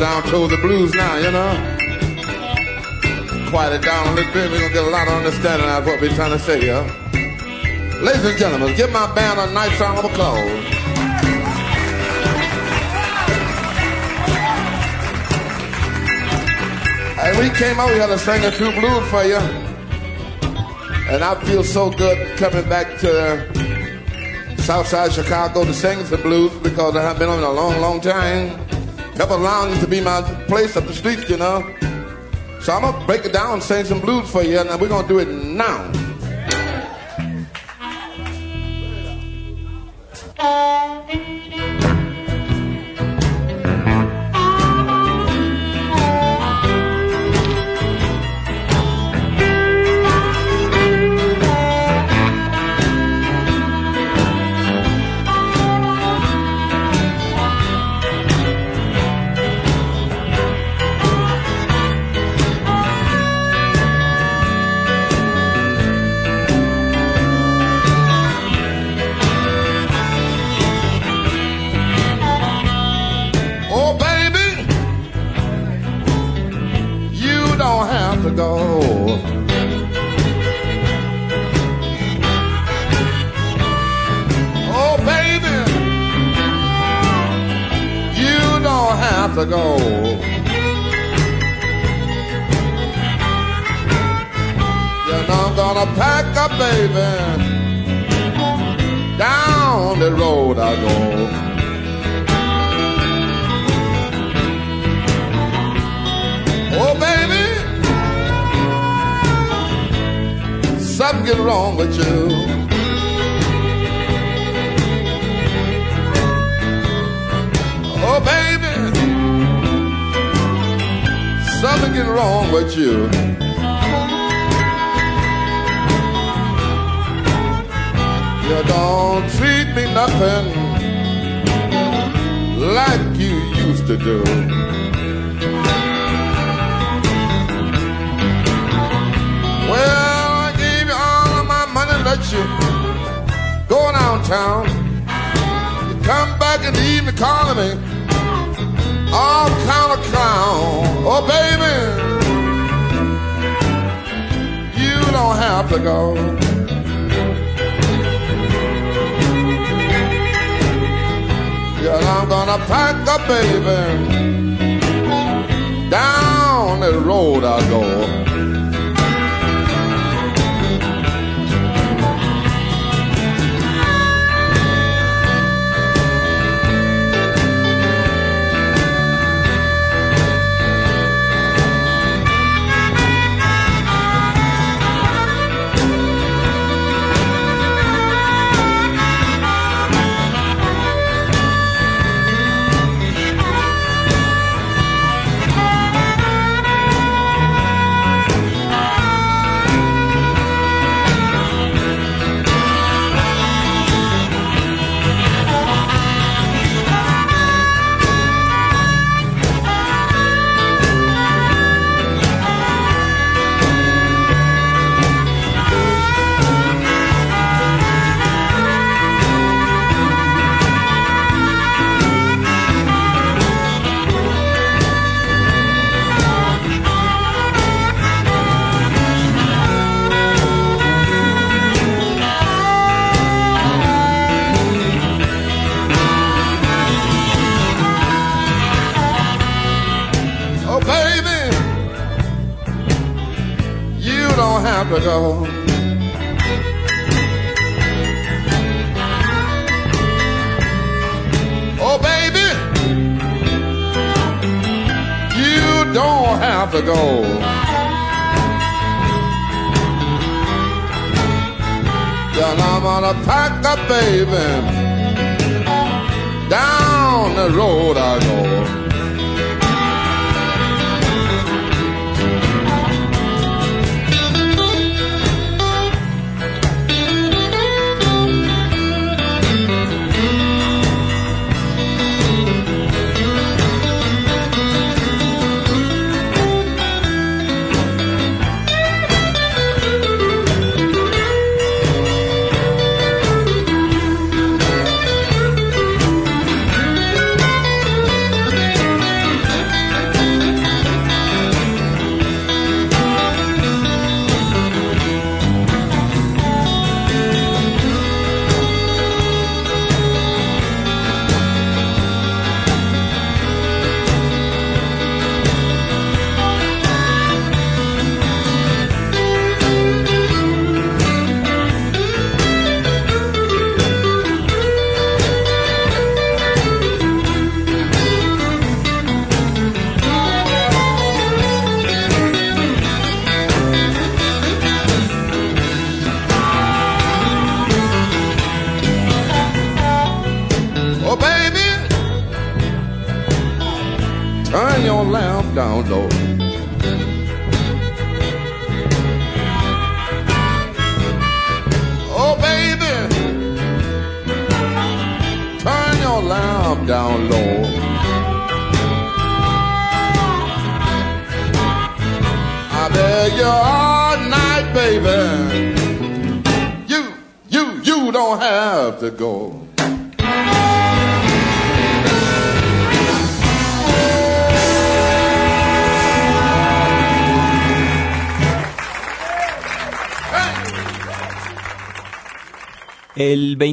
down to the blues now, you know. Quiet it down a little bit. We're going to get a lot of understanding out of what we're trying to say here. Ladies and gentlemen, give my band a nice round of applause. And we came out here to sing a few blues for you. And I feel so good coming back to uh, Southside Chicago to sing some blues because I haven't been on a long, long time. Pepper Lounge used to be my place up the streets, you know. So I'm gonna break it down and sing some blues for you, and we're gonna do it now.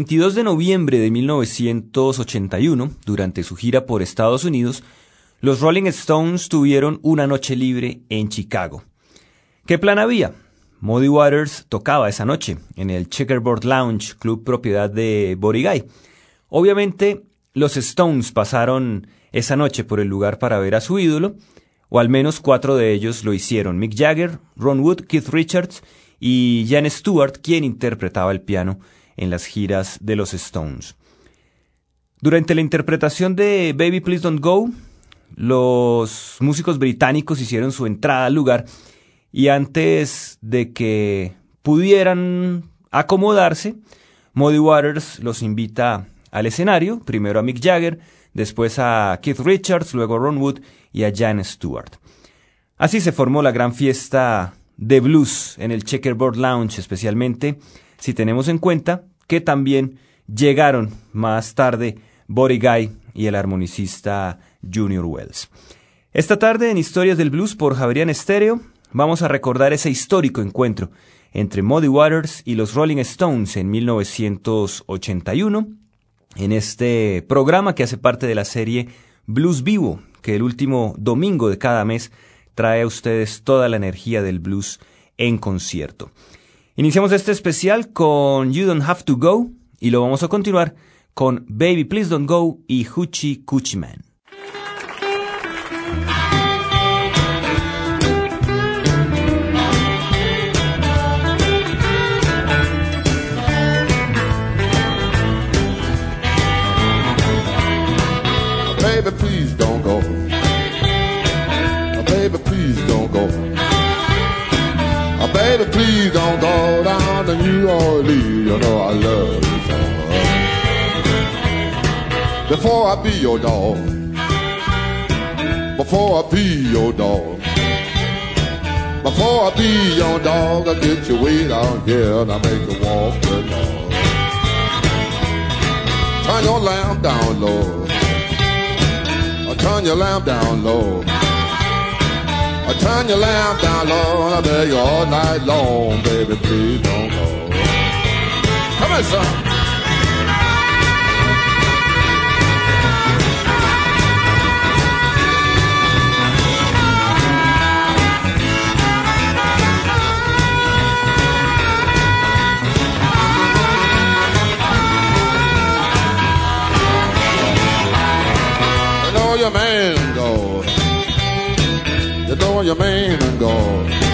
22 de noviembre de 1981, durante su gira por Estados Unidos, los Rolling Stones tuvieron una noche libre en Chicago. ¿Qué plan había? Muddy Waters tocaba esa noche en el Checkerboard Lounge, club propiedad de Guy. Obviamente, los Stones pasaron esa noche por el lugar para ver a su ídolo, o al menos cuatro de ellos lo hicieron: Mick Jagger, Ron Wood, Keith Richards y Jan Stewart, quien interpretaba el piano en las giras de los Stones. Durante la interpretación de Baby Please Don't Go, los músicos británicos hicieron su entrada al lugar y antes de que pudieran acomodarse, Muddy Waters los invita al escenario, primero a Mick Jagger, después a Keith Richards, luego a Ron Wood y a Jan Stewart. Así se formó la gran fiesta de blues en el Checkerboard Lounge, especialmente si tenemos en cuenta que también llegaron más tarde Body Guy y el armonicista Junior Wells. Esta tarde en Historias del Blues por Javerian Estéreo vamos a recordar ese histórico encuentro entre Muddy Waters y los Rolling Stones en 1981 en este programa que hace parte de la serie Blues Vivo, que el último domingo de cada mes trae a ustedes toda la energía del blues en concierto. Iniciamos este especial con You Don't Have to Go y lo vamos a continuar con Baby Please Don't Go y Hoochie Coochie Man. Orleans. You know I love you so. Before I be your dog, before I be your dog, before I be your dog, I get you way down here and I make you walk the dog. Turn your lamp down low. I turn your lamp down low. I turn your lamp down low and I beg you all night long, baby, please don't go. Come on, son. your man know your man gone.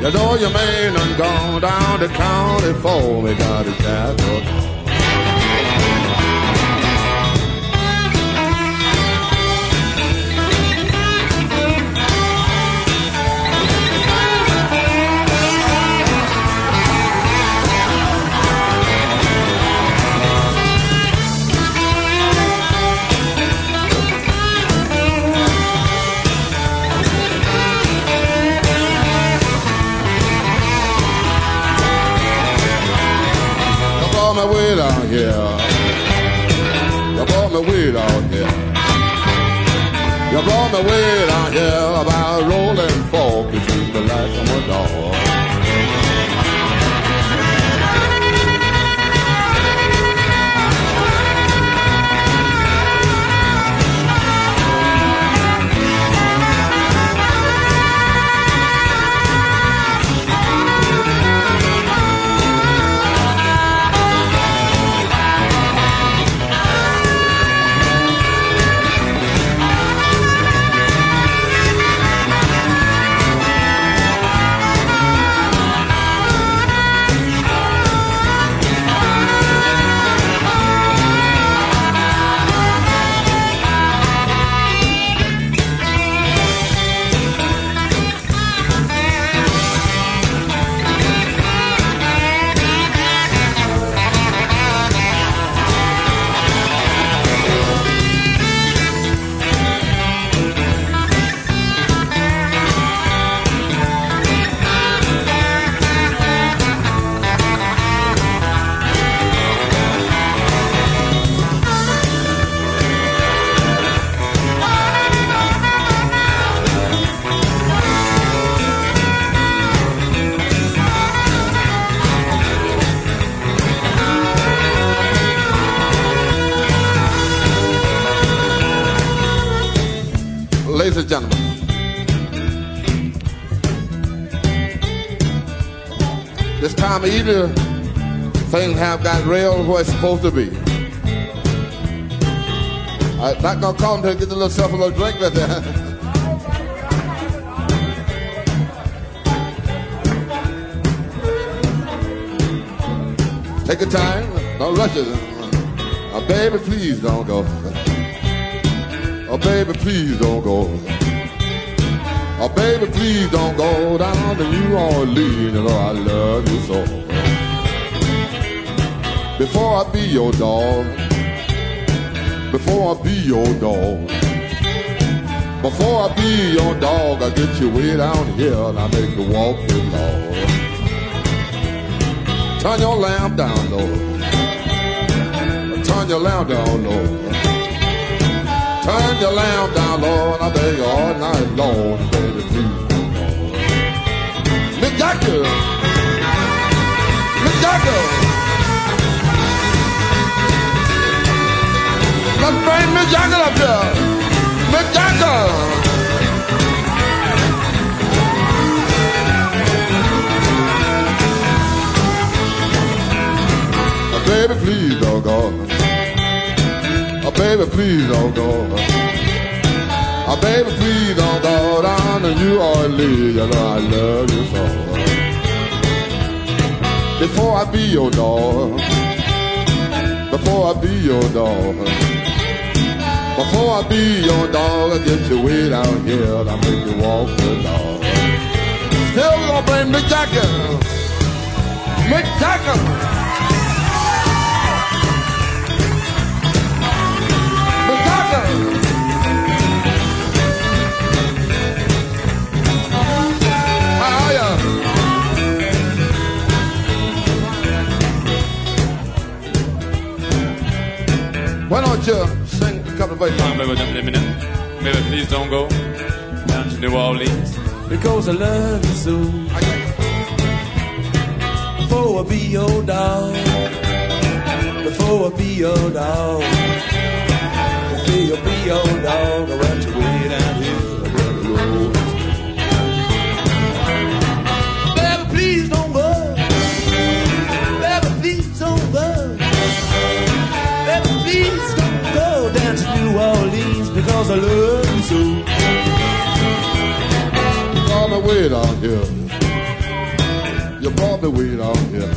You know your man and gone down the county for me, got his shadow. Here. You brought me way down here. You brought me way down here about rolling fork between the lights of my door. Where it's supposed to be. I'm not gonna call him to get the little self a little drink with uh, it. Take your time, don't rush it. Oh, uh, uh, baby, please don't go. Oh, baby, please don't go. Oh, baby, please don't go down to New Orleans. You know I love you so. Before I be your dog, before I be your dog, before I be your dog, I get you way down here and I make you walk the Lord. Turn your lamp down, Lord. Turn your lamp down, Lord. Turn your lamp down, Lord. I beg you all night long, baby, please. Mick Jagger. Mick Jagger. Let's bring Mick Jagger up here. Jagger. Oh, baby, please don't go. Oh, baby, please don't go. Oh, baby, please don't go down to New Orleans. You know I love you so. Before I be your dog, before I be your dog, before I be your dog, I get you way down here I make you walk the dog. Still gonna bring Mick Jagger, Mick Jagger. Mick Jagger. How are ya? Why don't you a verses? Come baby, don't let me know. Baby, please don't go down to New Orleans because I love you so. Before I be your dog, before I be your dog, before I be your dog, I want you way down New Orleans because I love you so. You brought me way down here. You brought me way down here.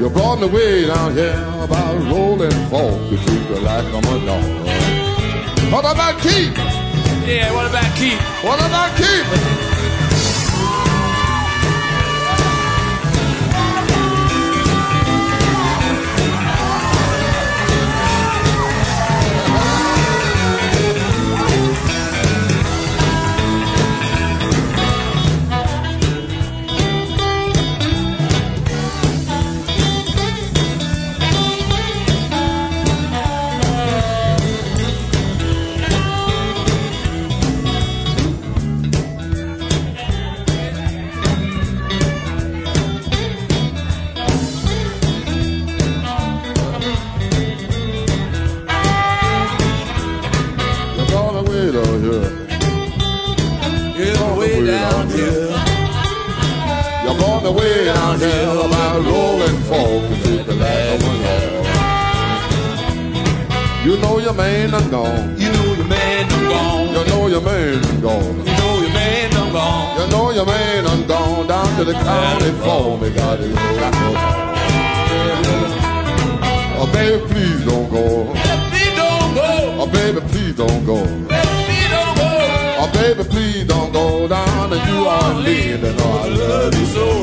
You brought me way down here about Rolling Fork to treat you like I'm a dog. What about Keith? Yeah, what about Keith? What about Keith? Love you so.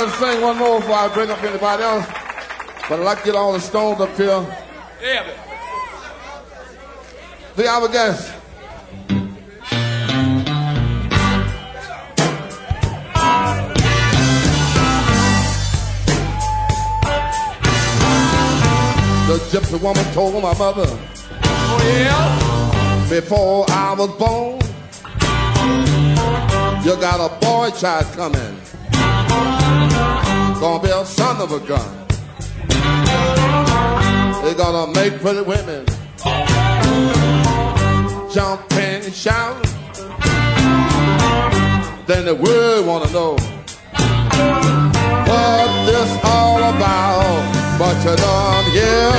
Gentlemen, gotta sing one more before I bring up anybody else. But I'd like to get all the stones up here. Yeah. The our guest. The gypsy woman told my mother Oh, yeah? before I was born, you got a boy child coming. Gonna be a son of a gun. They're gonna make pretty women jump and shout. Then the world wanna know what this all about. But you don't hear.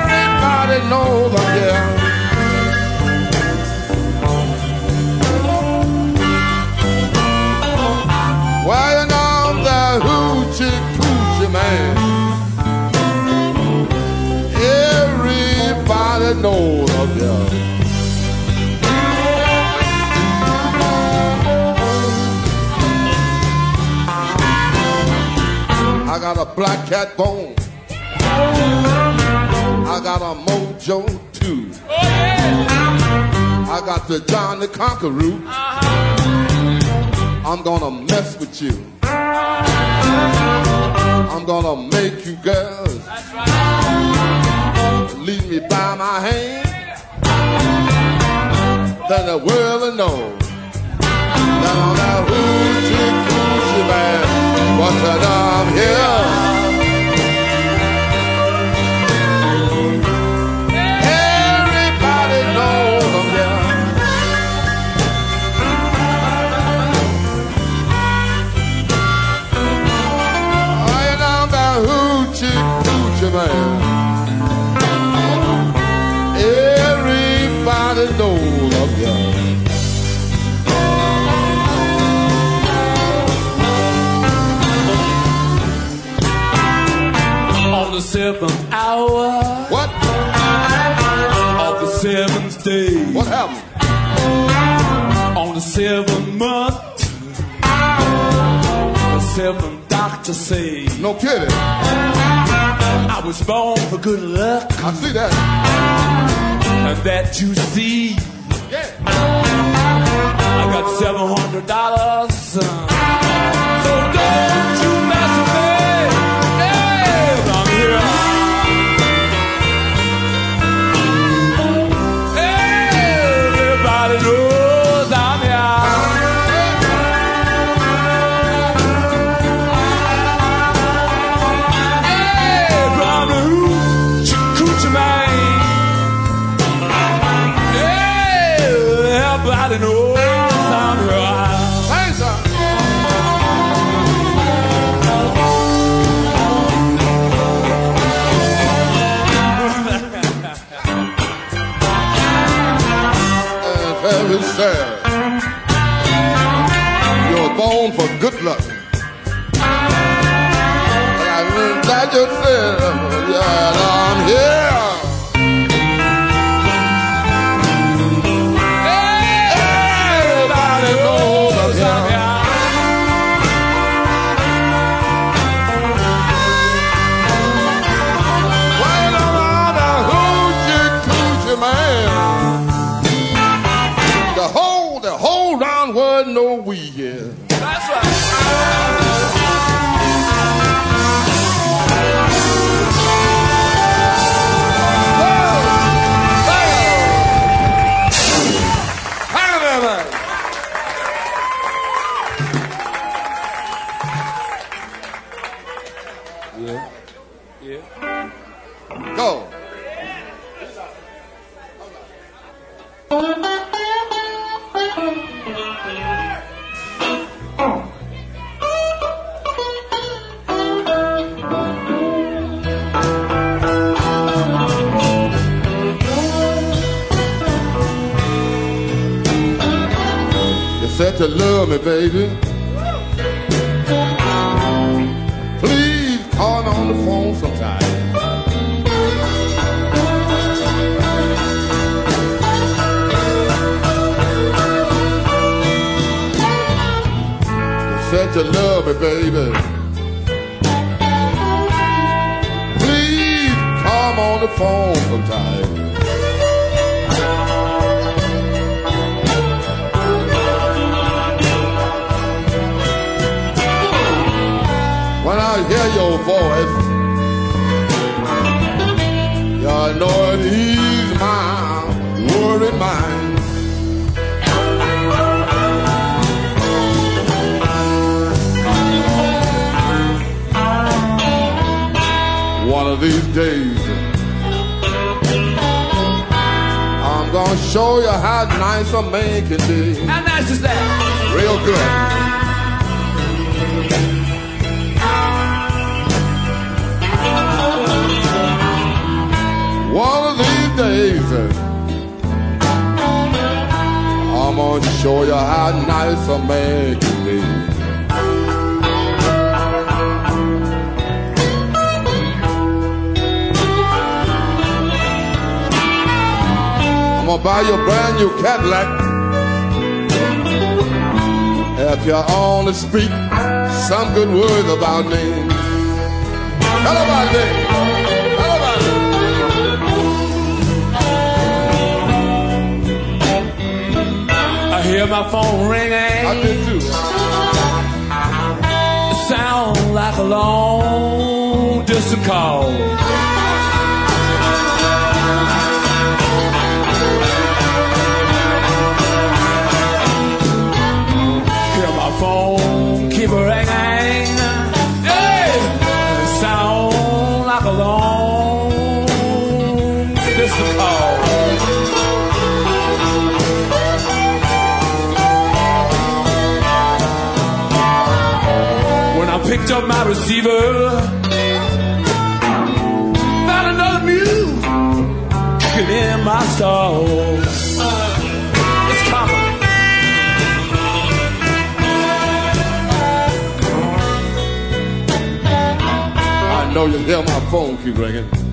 Everybody knows got a black cat bone. I got a mojo too. I got the John the Conqueror. I'm gonna mess with you. I'm gonna make you girls lead me by my hand. Then the world will know I'm that hoochie coochie man. What's that I'm here? Seventh hour What? of the seventh day, What happened? on the seventh month, the seventh doctor say No kidding. I was born for good luck, I see that. and that you see, Yeah. I got seven hundred dollars. Uh, for You love me, baby. Please come on the phone sometime. When I hear your voice, you know it show you how nice a man can be. How nice is that? Real good. One of these days, I'm gonna show you how nice a man can be. I'm gonna buy you a brand new Cadillac. If you only speak some good words about me. Tell about me. Tell about me. I hear my phone ringing. I did too. It sound like a long distance call. Call. When I picked up my receiver, found another mule kicking in my stall. It's coming. I know you hear my phone keep ringing.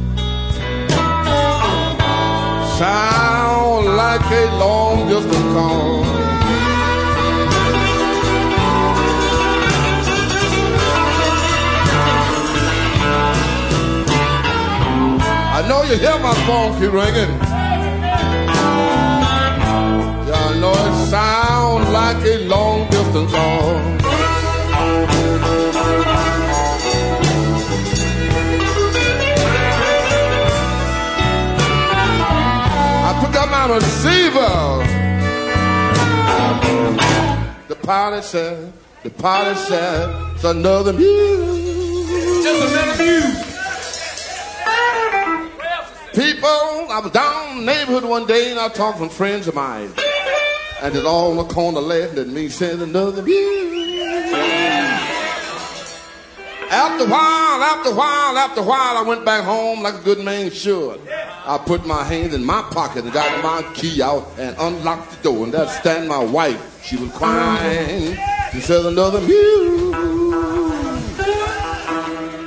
Sound like a long distance call. I know you hear my phone keep ringing. Yeah, I know it sounds like a long distance call. Out my. The pilot said, the pilot said, it's another mule. Just another mule. People, I was down in the neighborhood one day and I talked to friends of mine. And it's all on the corner laughing at me, saying another mule. After a while, after a while, after a while, I went back home like a good man should. I put my hand in my pocket and got my key out and unlocked the door. And there stand my wife. She was crying. She said another mule.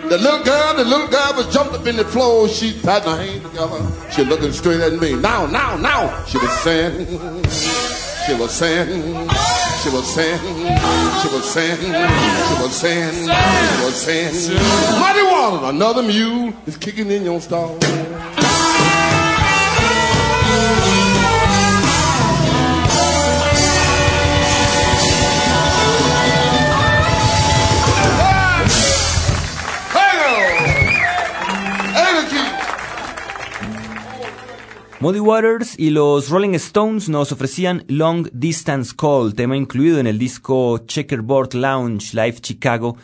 The little girl, the little girl was jumped up in the floor. She patting her hands together. She looking straight at me. Now, now, now. She was saying, she was saying, she was saying, she was saying, she was saying, she was saying, Muddy water, another mule is kicking in your stall. Muddy Waters y los Rolling Stones nos ofrecían Long Distance Call, tema incluido en el disco Checkerboard Lounge Live Chicago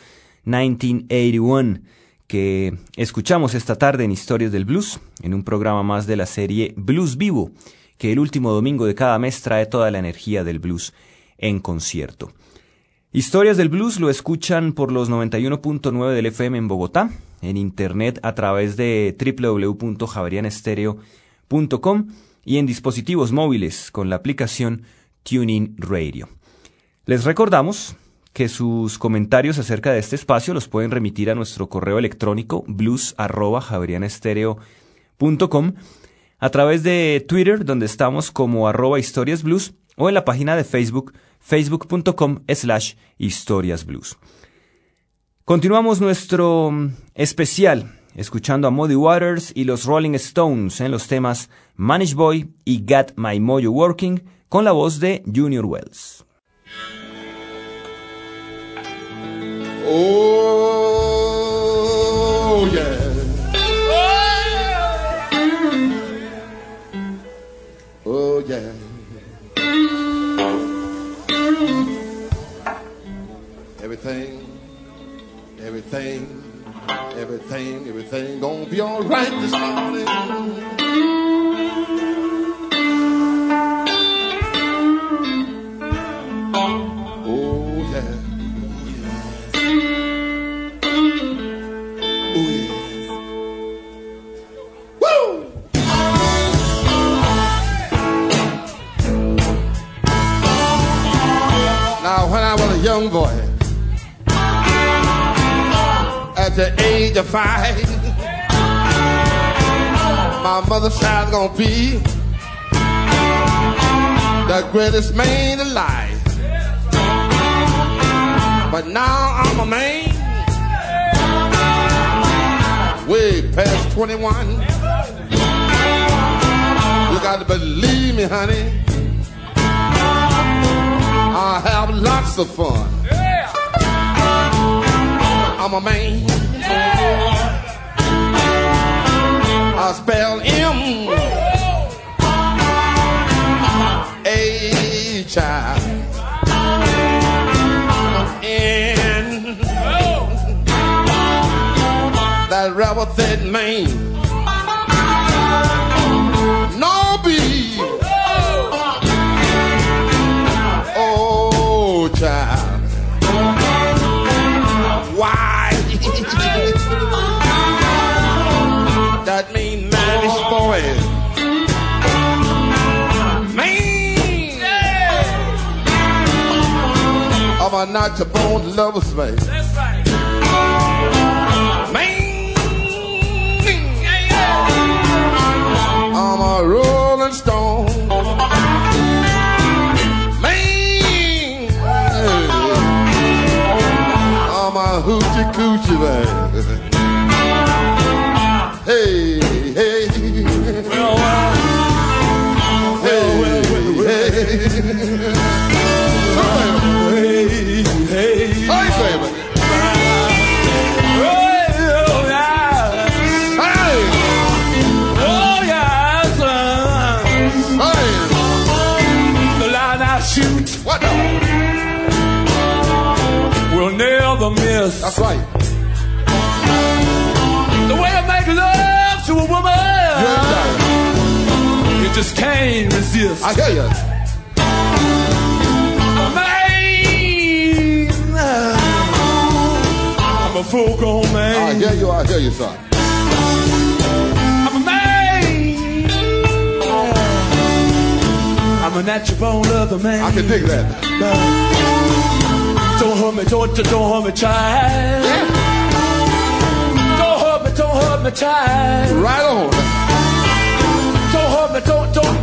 1981, que escuchamos esta tarde en Historias del Blues, en un programa más de la serie Blues Vivo, que el último domingo de cada mes trae toda la energía del blues en concierto. Historias del Blues lo escuchan por los 91.9 del FM en Bogotá, en internet a través de www.javerianestereo.com y en dispositivos móviles con la aplicación Tuning Radio. Les recordamos que sus comentarios acerca de este espacio los pueden remitir a nuestro correo electrónico blues@javerianestereo.com a través de Twitter donde estamos como arroba historiasblues o en la página de Facebook facebook.com slash historiasblues. Continuamos nuestro especial escuchando a Muddy Waters y los Rolling Stones en los temas Manish Boy y Got My Mojo Working con la voz de Junior Wells. Oh, yeah. Oh. Everything, everything, everything, everything gonna be all right this morning. My mother said gonna be the greatest man alive. But now I'm a man way past 21. You got to believe me, honey. I have lots of fun. I'm a man. I spell M A child. In that rebel said man. I'm not your bone lover's man. Man. I'm a rolling stone. Man. I'm a hoochie coochie man. Hey, That's right. The way I make love to a woman. You, you just can't resist. I hear you. I'm, I'm a full grown man. I hear you, I hear you, son. I'm a man. I'm a natural born lover man. I can dig that. Love. Don't hurt me, don't, don't hurt me, child. Don't hurt me, don't hurt me, child. Right on. Don't hurt me, don't, don't, don't, don't,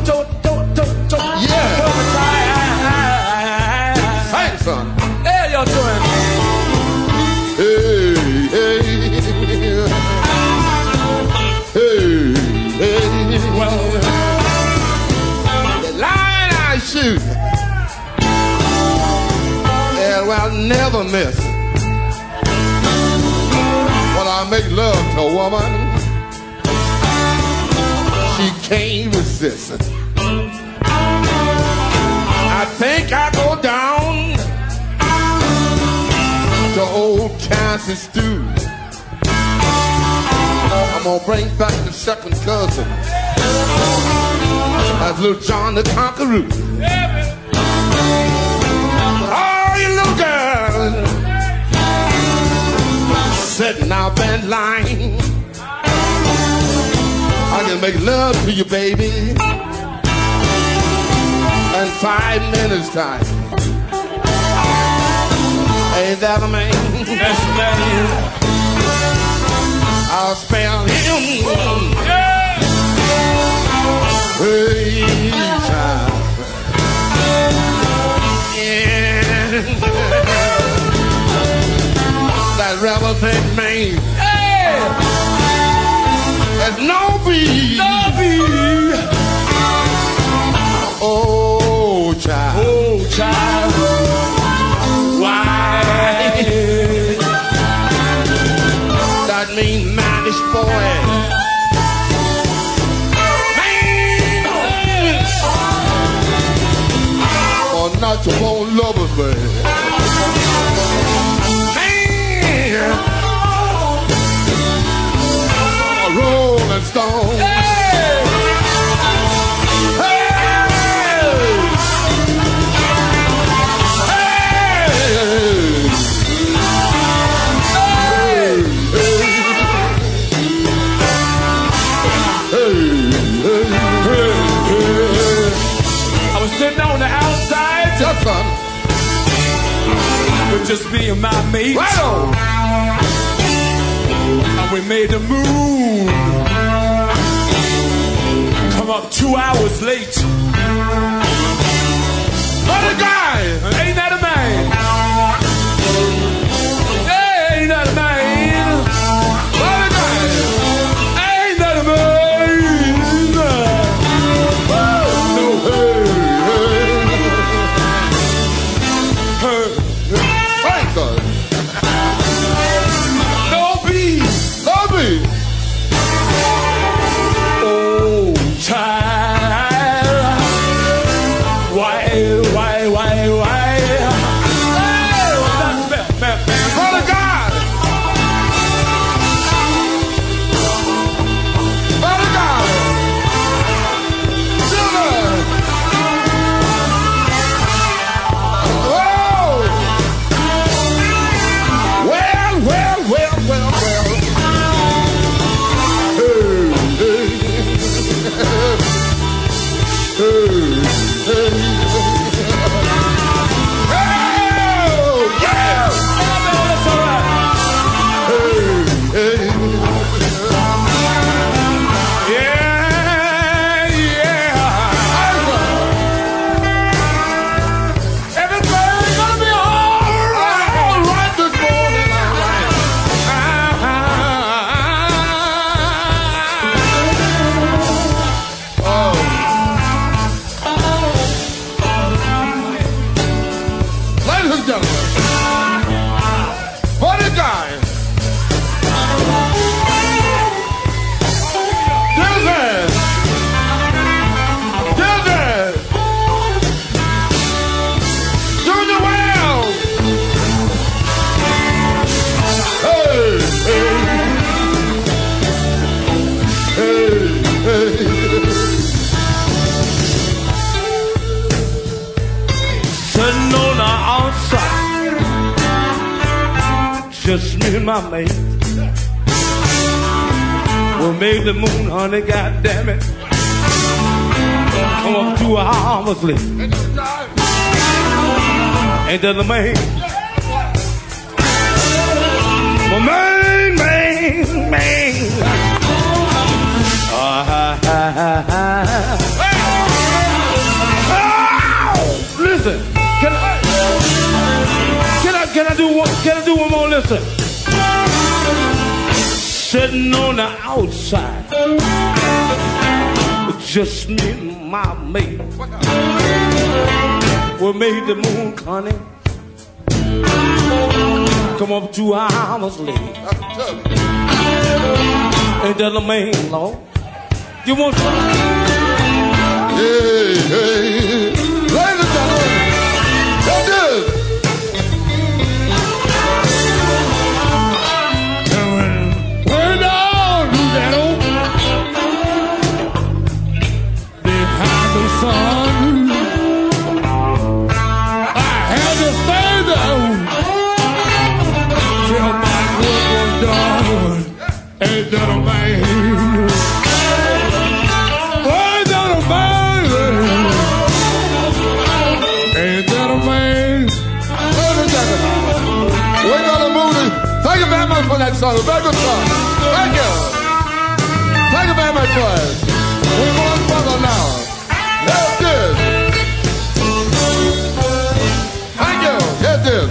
Miss. When I make love to a woman, she can't resist. I think I go down to old Kansas stew. I'm gonna bring back the second cousin. That's little John the Conqueror. Line. I can make love to you, baby, in five minutes time. Ain't that a man? that's man. I'll spell him. Yeah. Hey, child. Yeah. that rebel thing, man. Hey, There's no beat. Bobby. Oh, child. Oh, child. Why? That mean manish boy. Not your own lovers, man. Hey. I was sitting on the outside Yes, son. with just me and my mate. Right on. And we made the moon come up two hours late. What a guy. Ain't that a man? Just me and my mate. We made the moon, honey, goddamn it. Come up two hours late. Ain't that the man? My man, man, man. Ah, ha, ha, ha. Oh, listen, can I, do one, can I do one more? Listen. Sitting on the outside, just me and my mate. We made the moon, honey. Come up two hours late. Ain't that the main law? You want some? Hey, hey. Ladies song. A very good song. Thank you. Thank you very much for it. We're going further now. Let's do it. Thank you. Yes, this.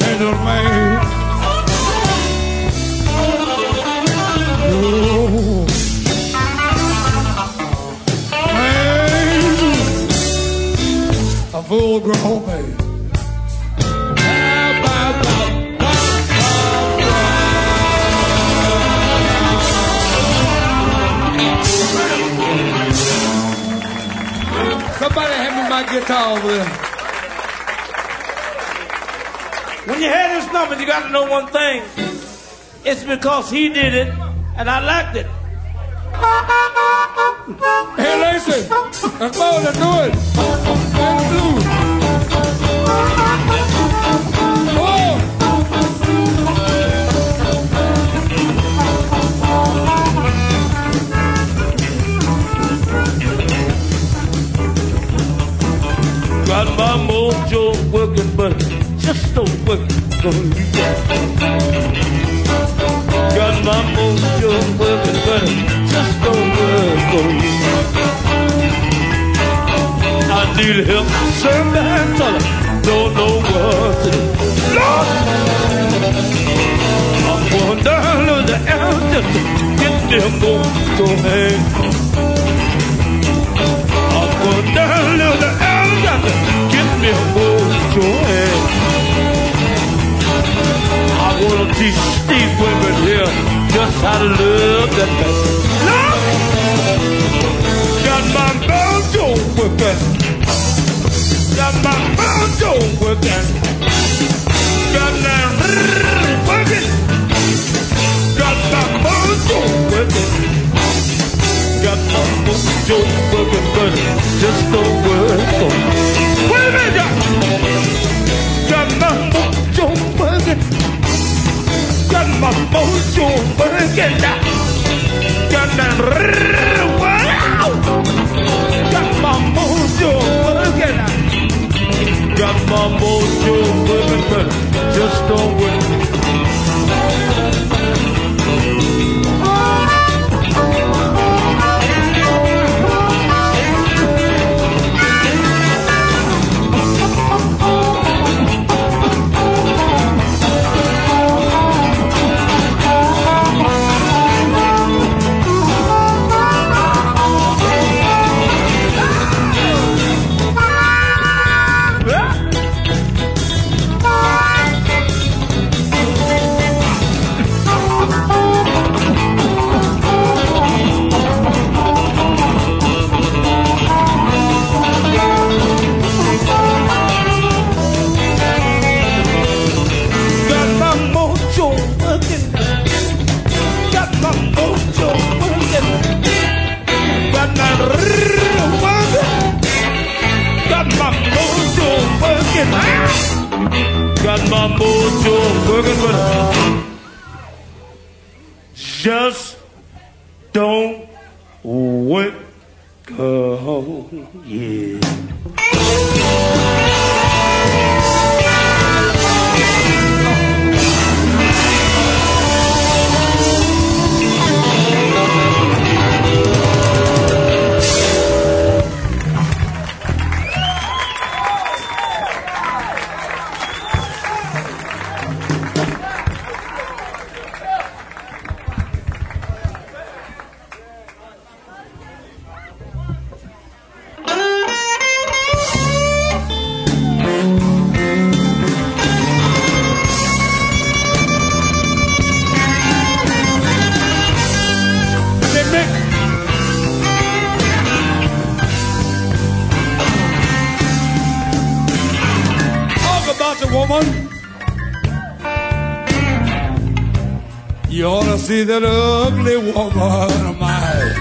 Ain't that a man? Full grown man. My guitar over there. When you hear this number, you got to know one thing. It's because he did it, and I liked it. Hey, Lacey, let's go, let's do it. Play my mojo working, but just don't work for you. Got my mojo working, but just don't work for you. I need help, sir, man, don't know what to do. Lord! I'm going down to the air just to get them mojo hands. I'm going down to the air I wanna teach these women here just how to love that! Got my. Got my working. Got my. Got my but just don't work for me. Wait a minute, y'all. Got my mojo working. Got my mojo working now. Got that wow. Got my mojo working now. Mojo working, see that ugly woman of mine.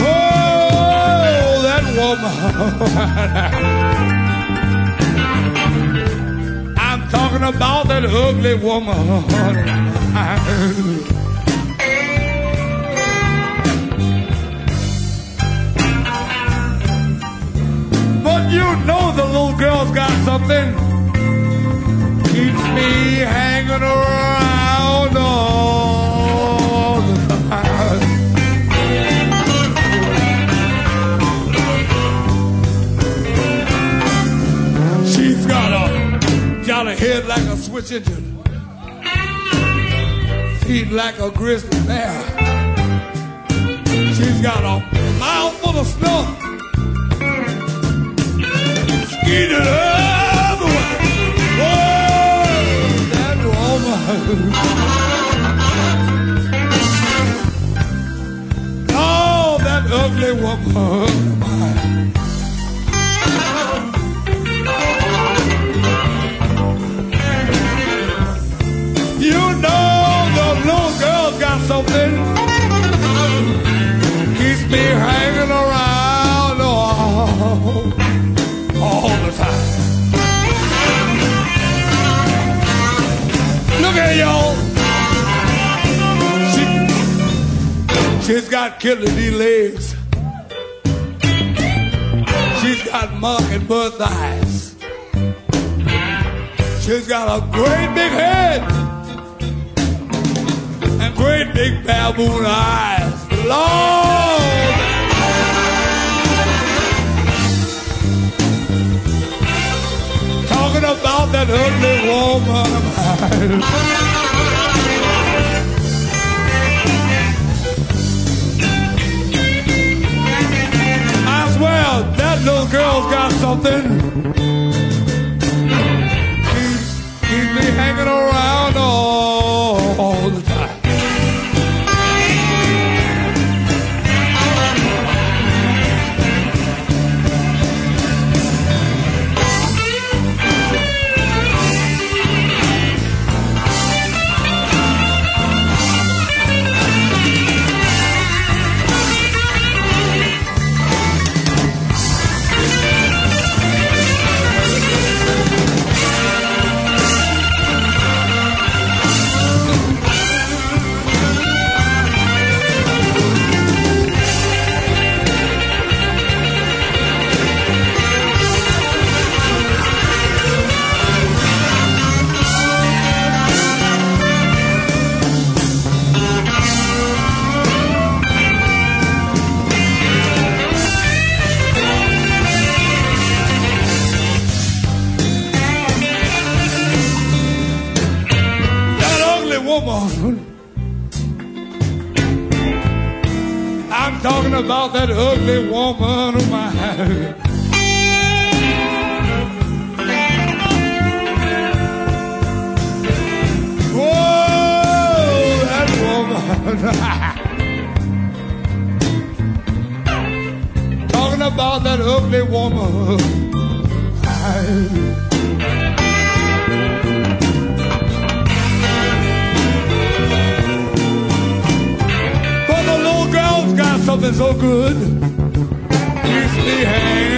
Oh, that woman. I'm talking about that ugly woman. you know the little girl's got something. Keeps me hanging around all the time. She's got a jolly head like a switch engine, feet like a grizzly bear. She's got a mouth full of Oh, that woman. Oh, that ugly woman. You know the little got something. Keeps me hanging around all, Y'all. She, she's got killer D legs. She's got mockingbird thighs. She's got a great big head and great big baboon eyes. Lord! About that ugly woman. I swear that little girl's got something. Keeps, keeps me hanging around about that ugly woman of mine. Whoa, that woman. talking about that ugly woman. But girl's so good. Keeps me hanging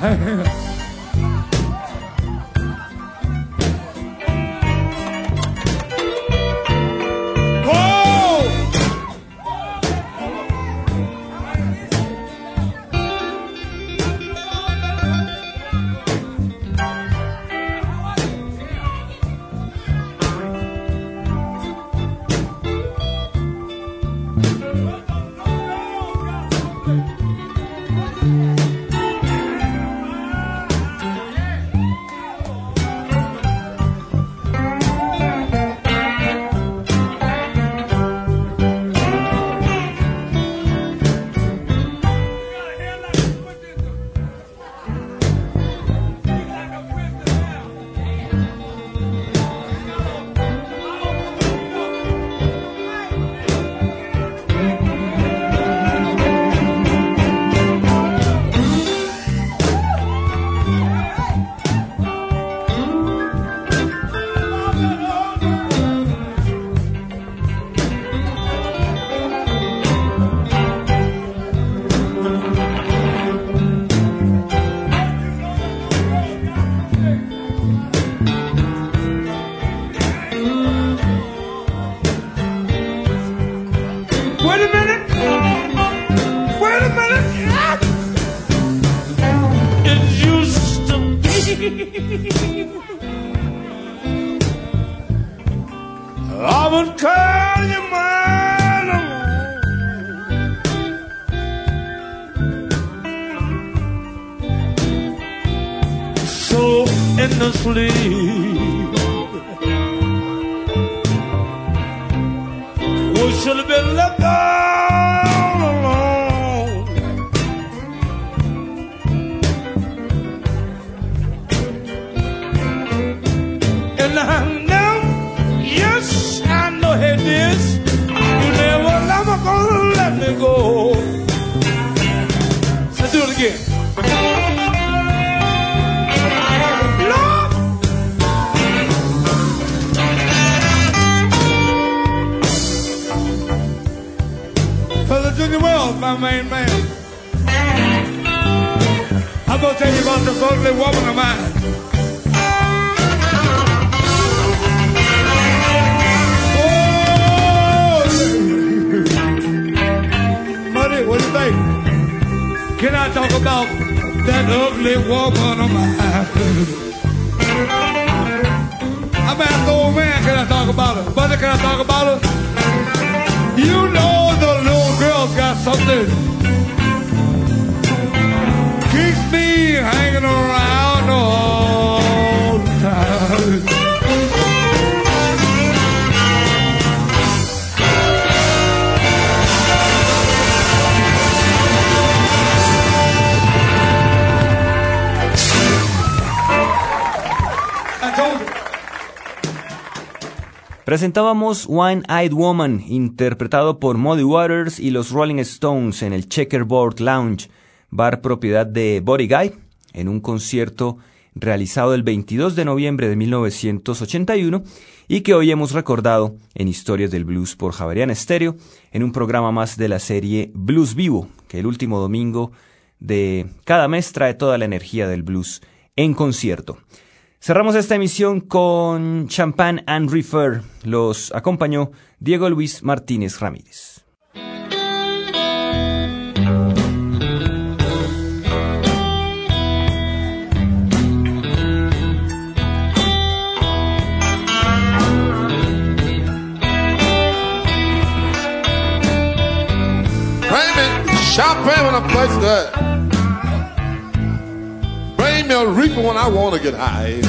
of Presentábamos One Eyed Woman, interpretado por Muddy Waters y los Rolling Stones en el Checkerboard Lounge, bar propiedad de Body Guy, en un concierto realizado el 22 de noviembre de 1981 y que hoy hemos recordado en Historias del Blues por Javerian Stereo, en un programa más de la serie Blues Vivo, que el último domingo de cada mes trae toda la energía del blues en concierto. Cerramos esta emisión con Champagne and Refer. Los acompañó Diego Luis Martínez Ramírez. Champagne. A reefer when I want to get high.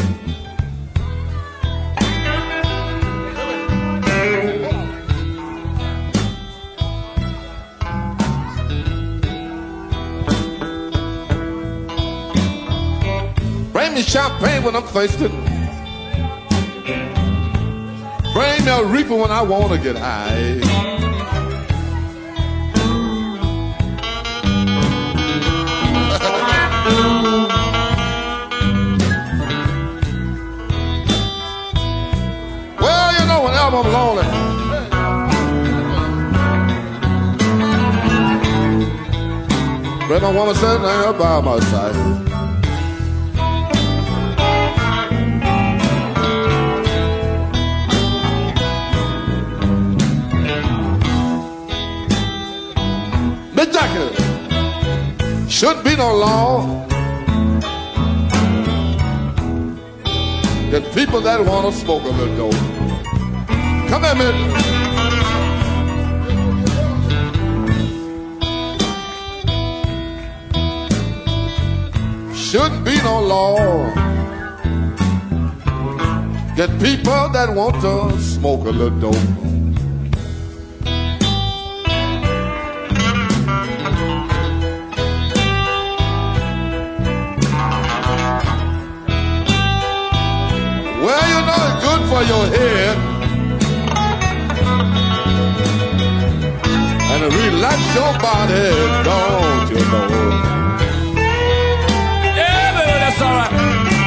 Bring me champagne when I'm thirsty. Bring me a reefer when I want to get high. Whenever I'm lonely, Let my woman sit there by my side. Miss Jackie, should be no law that people that want to smoke a little dope. Come here. Shouldn't be no law that people that want to smoke a little dope. Well, you know it's good for your head. To your body, don't you know? Yeah, baby, that's alright.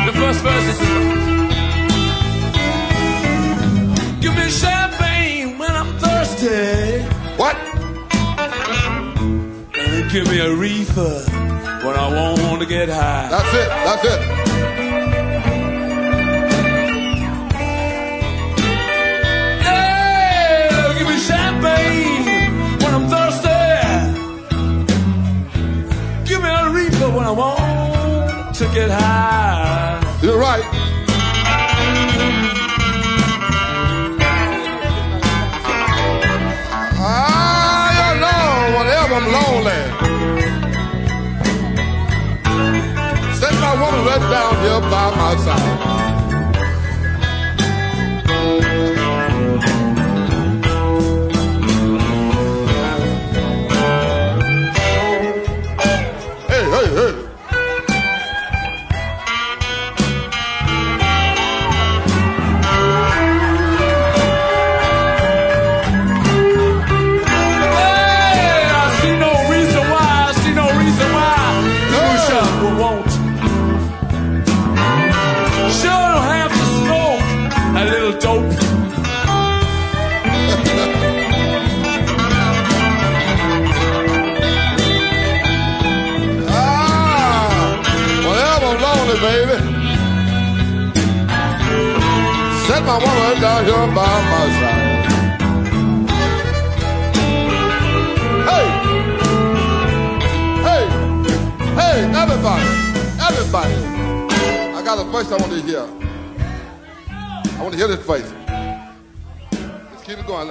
The first verse is Give me champagne when I'm thirsty. What? And give me a reefer when I want to get high. That's it. That's it. Want to get high. You're right. Ah, you know, whenever I'm lonely, set my woman right down here by my side.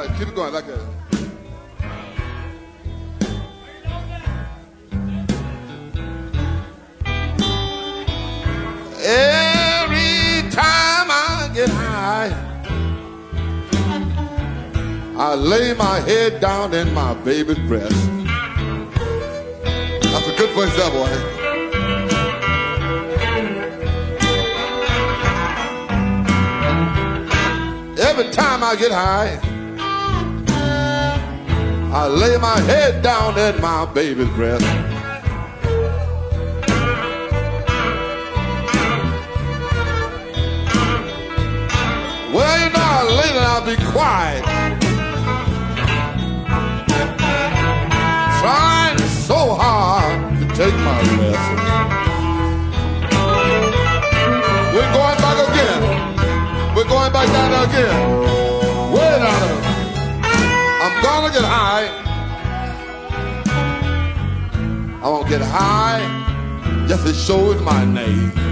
Like keep going, like that. Every time I get high, I lay my head down in my baby's breast. That's a good voice, that boy. Every time I get high, I lay my head down in my baby's breast. Well, you know, I lay and I'll be quiet. Trying so hard to take my lesson. We're going back again. We're going back down again. Gonna get high. I won't get high just to show it my name.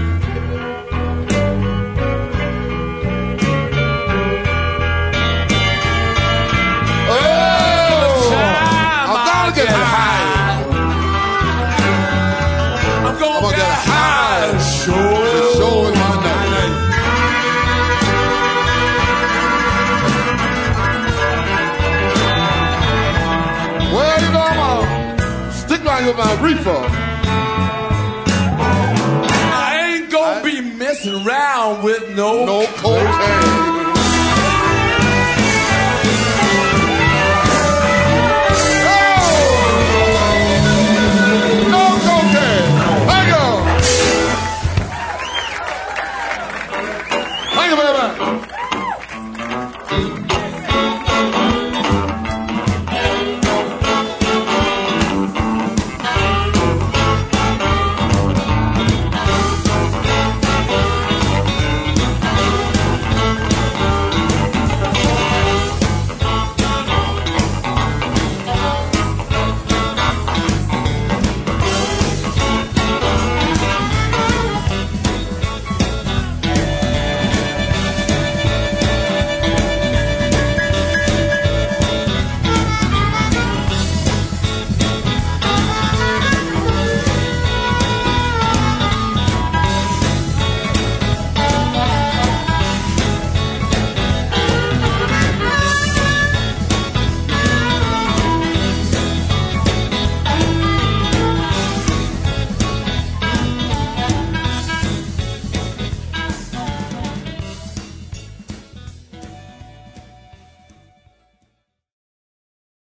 My reefer. I ain't gonna be messing around with no. No cocaine.